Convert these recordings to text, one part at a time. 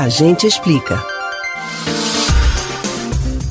A gente explica.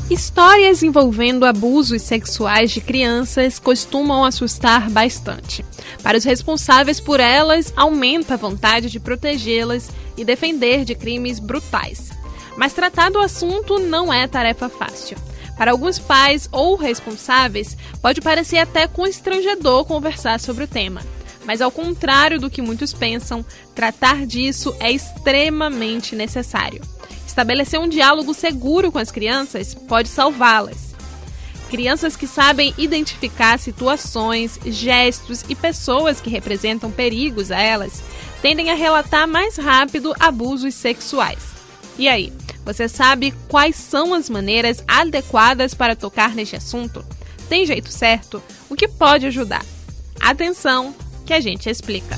Histórias envolvendo abusos sexuais de crianças costumam assustar bastante. Para os responsáveis por elas, aumenta a vontade de protegê-las e defender de crimes brutais. Mas tratar do assunto não é tarefa fácil. Para alguns pais ou responsáveis, pode parecer até constrangedor conversar sobre o tema. Mas, ao contrário do que muitos pensam, tratar disso é extremamente necessário. Estabelecer um diálogo seguro com as crianças pode salvá-las. Crianças que sabem identificar situações, gestos e pessoas que representam perigos a elas tendem a relatar mais rápido abusos sexuais. E aí, você sabe quais são as maneiras adequadas para tocar neste assunto? Tem jeito certo? O que pode ajudar? Atenção, que a gente explica.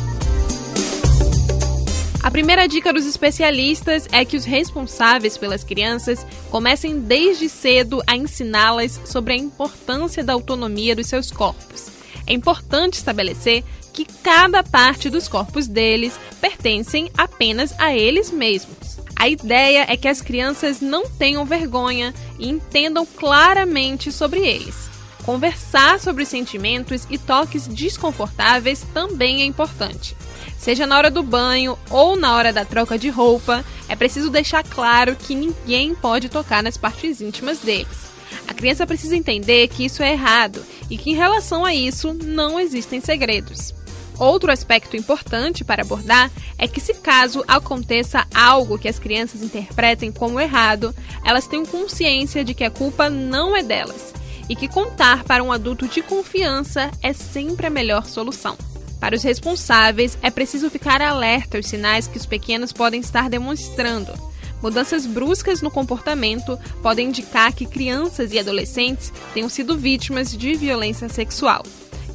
A primeira dica dos especialistas é que os responsáveis pelas crianças comecem desde cedo a ensiná-las sobre a importância da autonomia dos seus corpos. É importante estabelecer que cada parte dos corpos deles pertencem apenas a eles mesmos. A ideia é que as crianças não tenham vergonha e entendam claramente sobre eles. Conversar sobre sentimentos e toques desconfortáveis também é importante. Seja na hora do banho ou na hora da troca de roupa, é preciso deixar claro que ninguém pode tocar nas partes íntimas deles. A criança precisa entender que isso é errado e que, em relação a isso, não existem segredos. Outro aspecto importante para abordar é que, se caso aconteça algo que as crianças interpretem como errado, elas tenham consciência de que a culpa não é delas e que contar para um adulto de confiança é sempre a melhor solução. Para os responsáveis, é preciso ficar alerta aos sinais que os pequenos podem estar demonstrando. Mudanças bruscas no comportamento podem indicar que crianças e adolescentes tenham sido vítimas de violência sexual.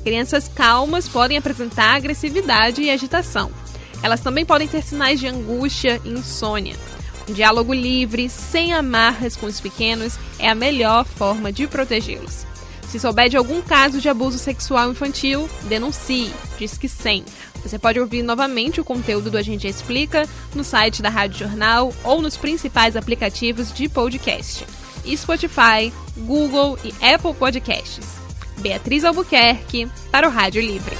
Crianças calmas podem apresentar agressividade e agitação. Elas também podem ter sinais de angústia e insônia. Diálogo livre, sem amarras com os pequenos, é a melhor forma de protegê-los. Se souber de algum caso de abuso sexual infantil, denuncie, diz que 100. Você pode ouvir novamente o conteúdo do Agente Explica no site da Rádio Jornal ou nos principais aplicativos de podcast: Spotify, Google e Apple Podcasts. Beatriz Albuquerque, para o Rádio Livre.